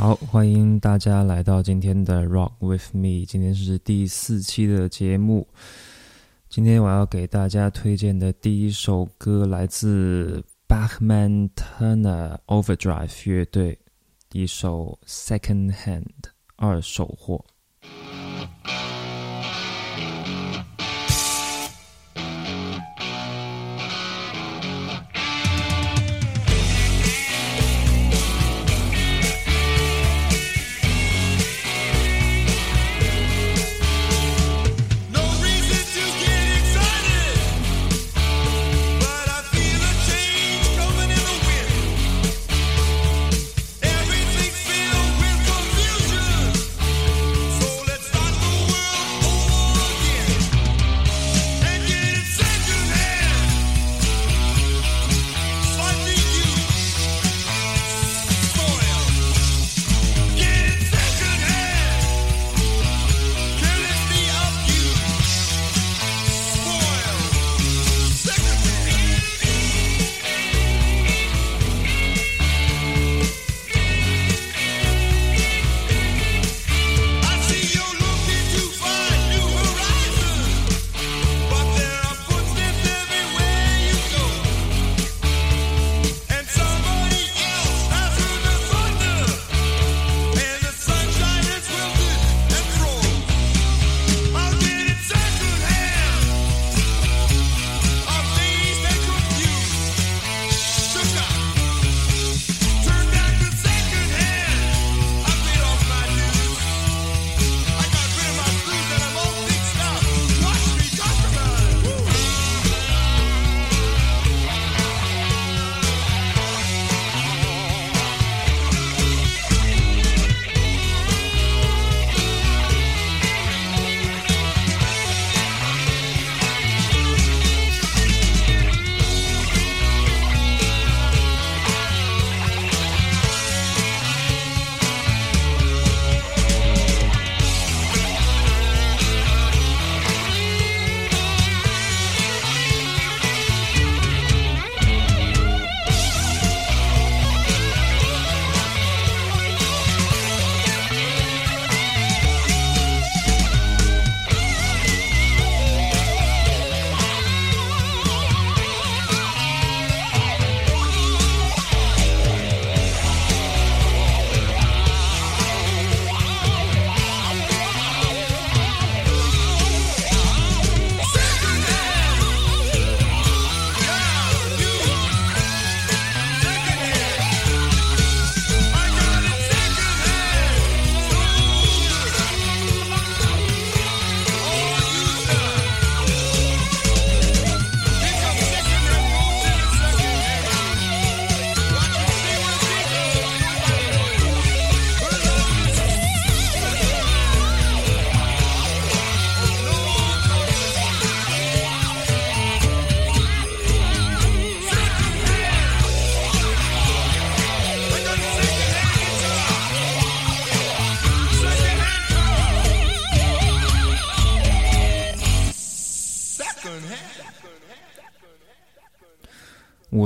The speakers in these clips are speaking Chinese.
好，欢迎大家来到今天的 Rock with Me。今天是第四期的节目。今天我要给大家推荐的第一首歌来自 Bachman Turner Overdrive 乐队，一首 Second Hand 二手货。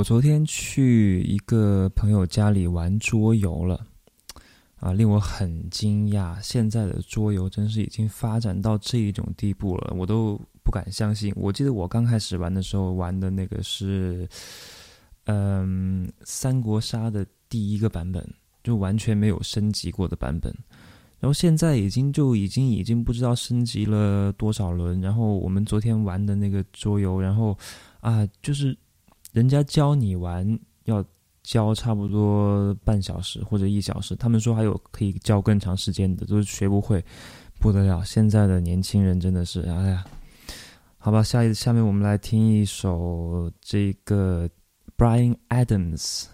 昨天去一个朋友家里玩桌游了，啊，令我很惊讶。现在的桌游真是已经发展到这一种地步了，我都不敢相信。我记得我刚开始玩的时候玩的那个是，嗯，三国杀的第一个版本，就完全没有升级过的版本。然后现在已经就已经已经不知道升级了多少轮。然后我们昨天玩的那个桌游，然后啊，就是。人家教你玩要教差不多半小时或者一小时，他们说还有可以教更长时间的，都是学不会，不得了。现在的年轻人真的是，哎呀，好吧，下一下面我们来听一首这个 Brian Adams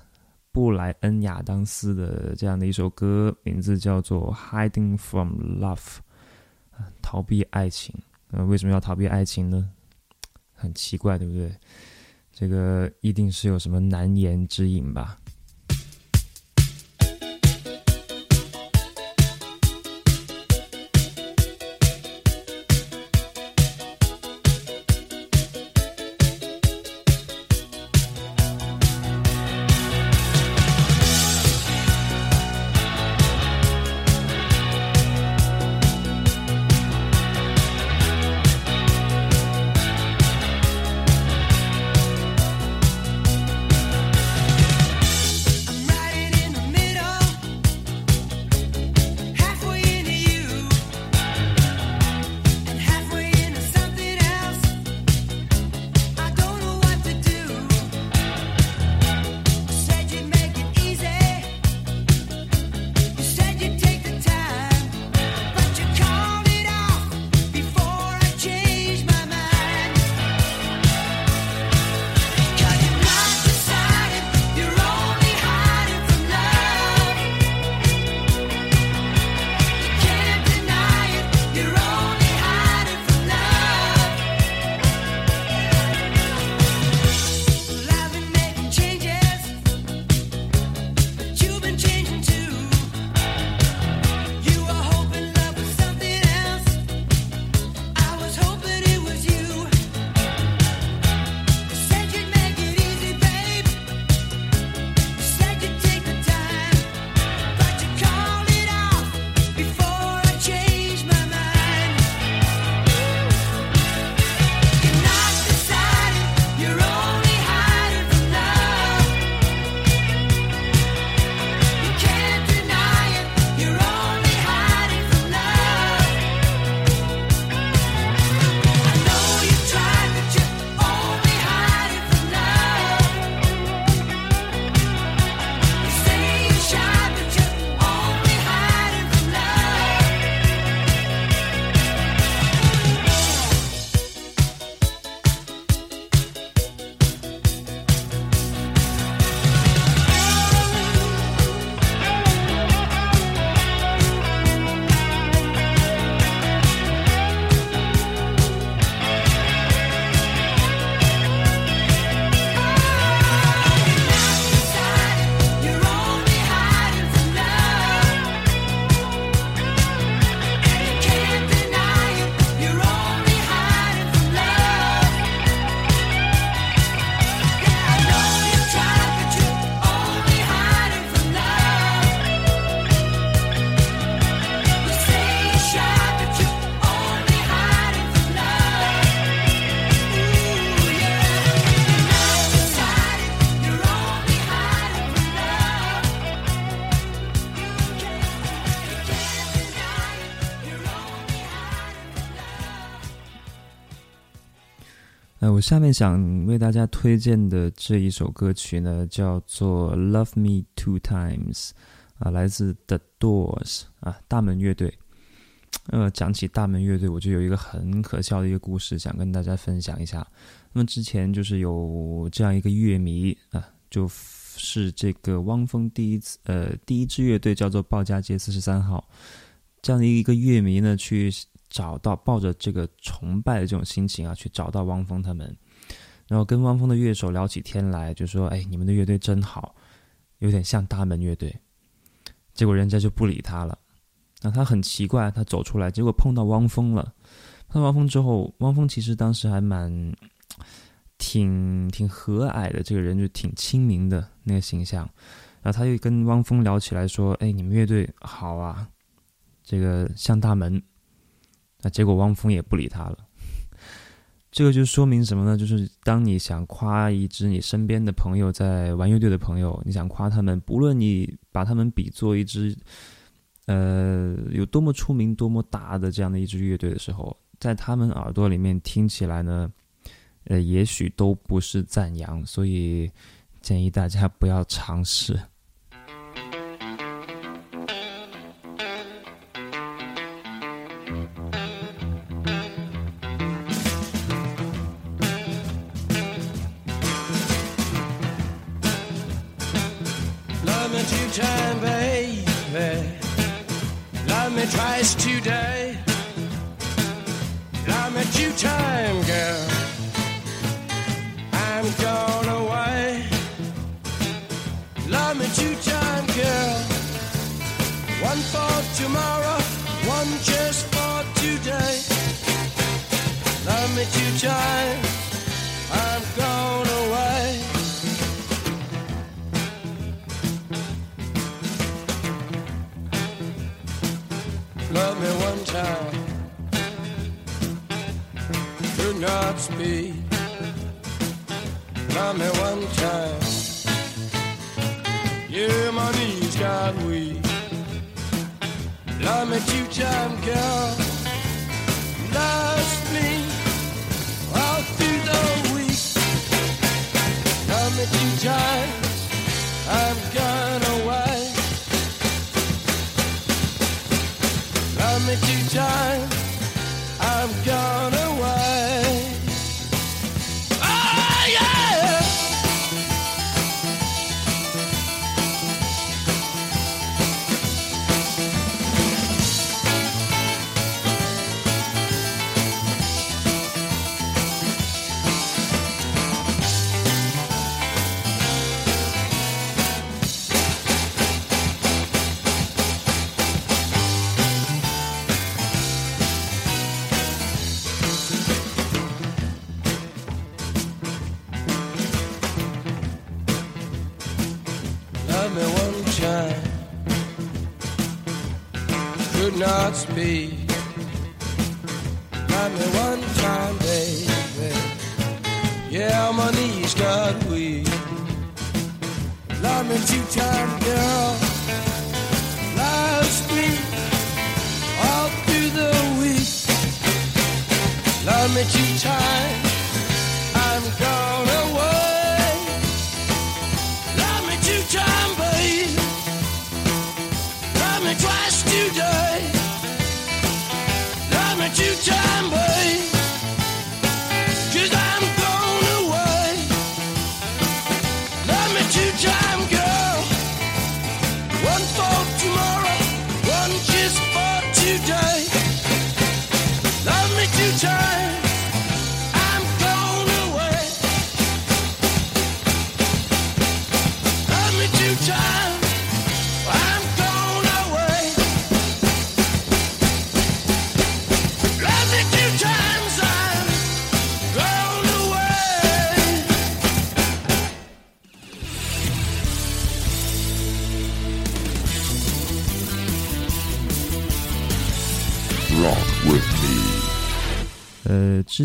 布莱恩亚当斯的这样的一首歌，名字叫做 Hiding from Love，逃避爱情。呃，为什么要逃避爱情呢？很奇怪，对不对？这个一定是有什么难言之隐吧。下面想为大家推荐的这一首歌曲呢，叫做《Love Me Two Times》，啊，来自 The Doors，啊，大门乐队。呃，讲起大门乐队，我就有一个很可笑的一个故事，想跟大家分享一下。那么之前就是有这样一个乐迷啊，就是这个汪峰第一次呃第一支乐队叫做鲍家街四十三号，这样的一个乐迷呢去。找到抱着这个崇拜的这种心情啊，去找到汪峰他们，然后跟汪峰的乐手聊起天来，就说：“哎，你们的乐队真好，有点像大门乐队。”结果人家就不理他了。那他很奇怪，他走出来，结果碰到汪峰了。碰到汪峰之后，汪峰其实当时还蛮挺挺和蔼的，这个人就挺亲民的那个形象。然后他又跟汪峰聊起来，说：“哎，你们乐队好啊，这个像大门。”那结果汪峰也不理他了，这个就说明什么呢？就是当你想夸一支你身边的朋友在玩乐队的朋友，你想夸他们，不论你把他们比作一支，呃，有多么出名、多么大的这样的一支乐队的时候，在他们耳朵里面听起来呢，呃，也许都不是赞扬，所以建议大家不要尝试。today I met you, time girl. I'm gone away. Love me, two time girl. One for tomorrow, one just for today. Love me, two time. not speak. Love me one time. Yeah, my knees got weak. Love me two time, girl. Love. Baby. Yeah, my knees got weak. Love me two times, girl. Last week, all through the week. Love me two times.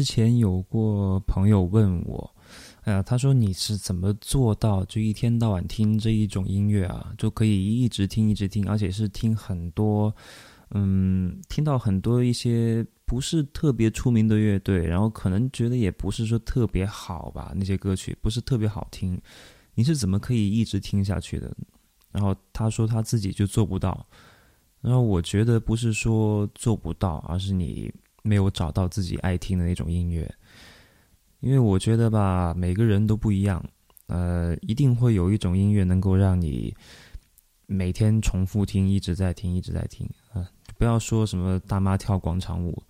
前有过朋友问我，哎呀，他说你是怎么做到就一天到晚听这一种音乐啊，就可以一直听一直听，而且是听很多嗯，听到很多一些不是特别出名的乐队，然后可能觉得也不是说特别好吧，那些歌曲不是特别好听，你是怎么可以一直听下去的？然后他说他自己就做不到，然后我觉得不是说做不到，而是你没有找到自己爱听的那种音乐，因为我觉得吧，每个人都不一样，呃，一定会有一种音乐能够让你每天重复听，一直在听，一直在听啊。不要说什么大妈跳广场舞，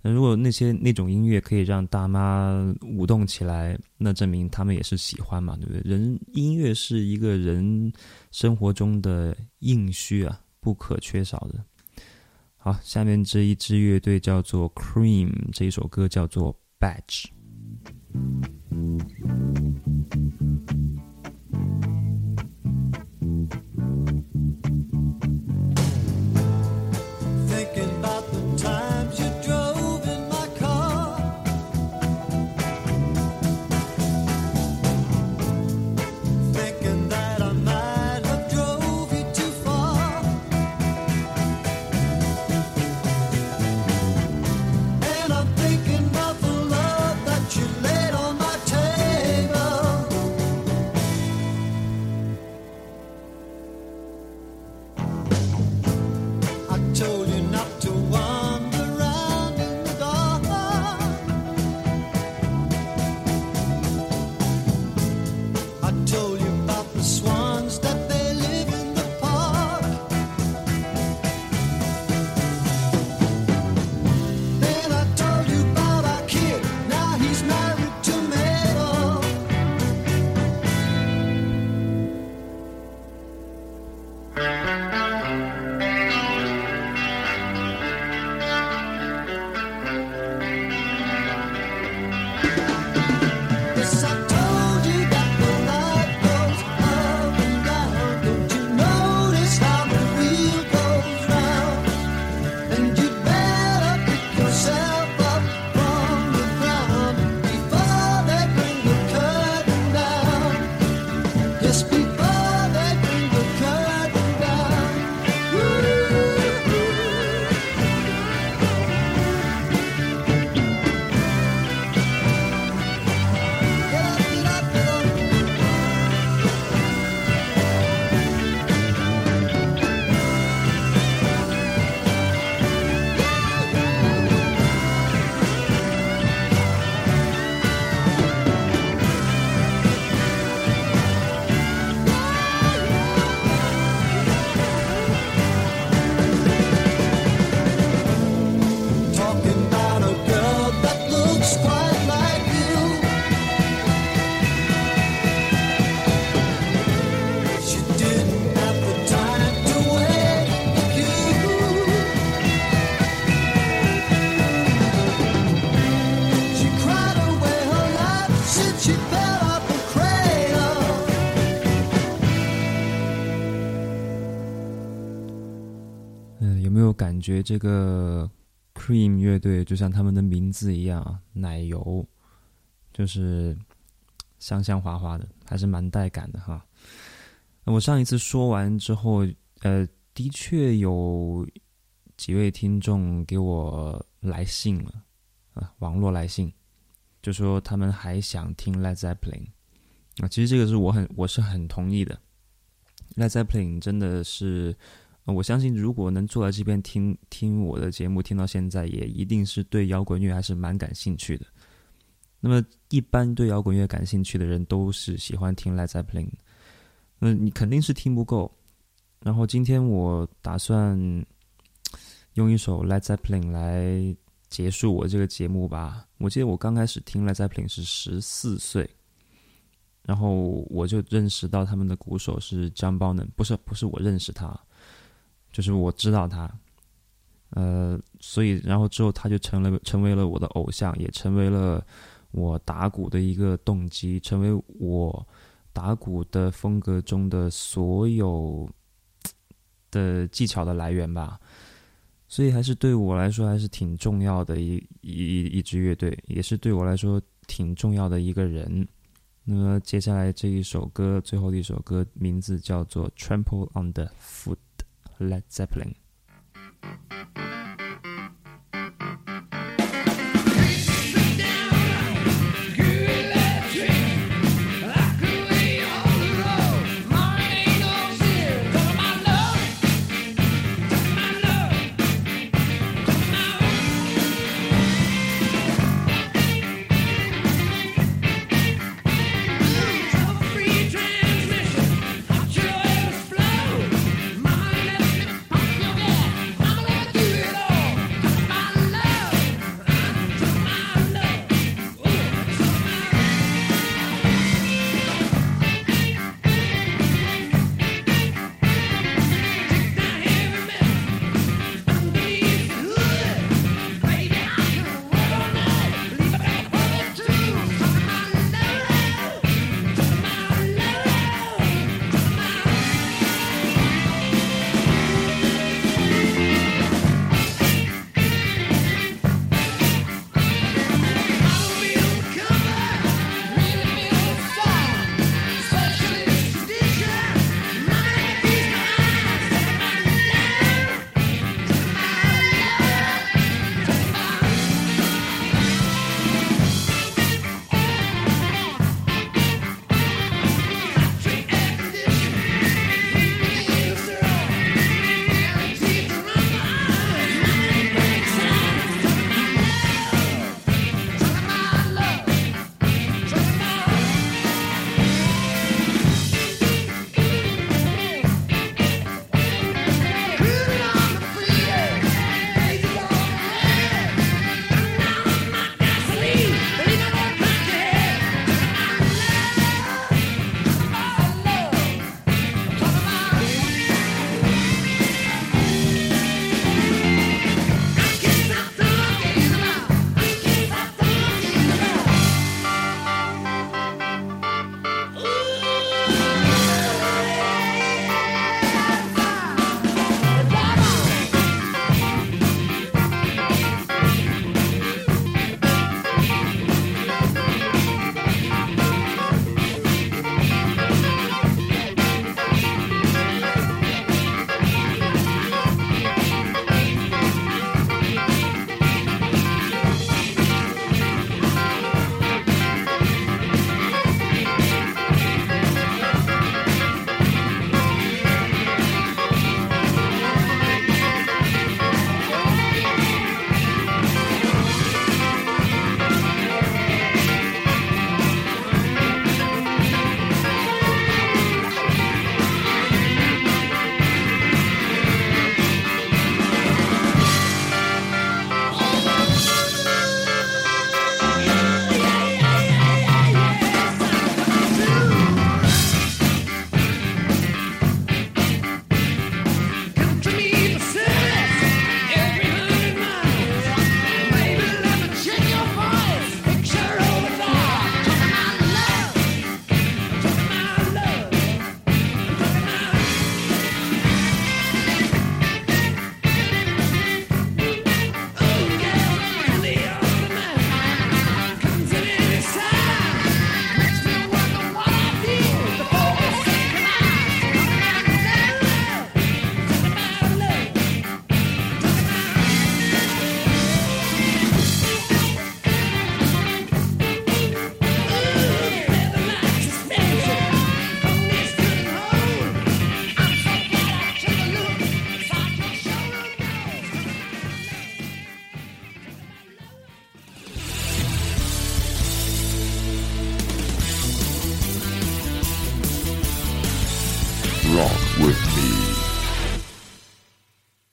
那如果那些那种音乐可以让大妈舞动起来，那证明他们也是喜欢嘛，对不对？人音乐是一个人生活中的硬需啊，不可缺少的。好，下面这一支乐队叫做 Cream，这一首歌叫做 Badge。这个 Cream 乐队就像他们的名字一样，奶油，就是香香滑滑的，还是蛮带感的哈。我上一次说完之后，呃，的确有几位听众给我来信了啊，网络来信，就说他们还想听 Led Zeppelin 啊，其实这个是我很我是很同意的，Led Zeppelin 真的是。我相信，如果能坐在这边听听我的节目，听到现在，也一定是对摇滚乐还是蛮感兴趣的。那么，一般对摇滚乐感兴趣的人，都是喜欢听 Led Zeppelin。那你肯定是听不够。然后，今天我打算用一首 Led Zeppelin 来结束我这个节目吧。我记得我刚开始听 Led Zeppelin 是十四岁，然后我就认识到他们的鼓手是 John Bonham，不是不是我认识他，就是我知道他，呃，所以然后之后他就成了成为了我的偶像，也成为了我打鼓的一个动机，成为我打鼓的风格中的所有的技巧的来源吧。所以还是对我来说还是挺重要的一一一支乐队，也是对我来说挺重要的一个人。那么接下来这一首歌，最后的一首歌，名字叫做《Trample on the Foot》Led Zeppelin.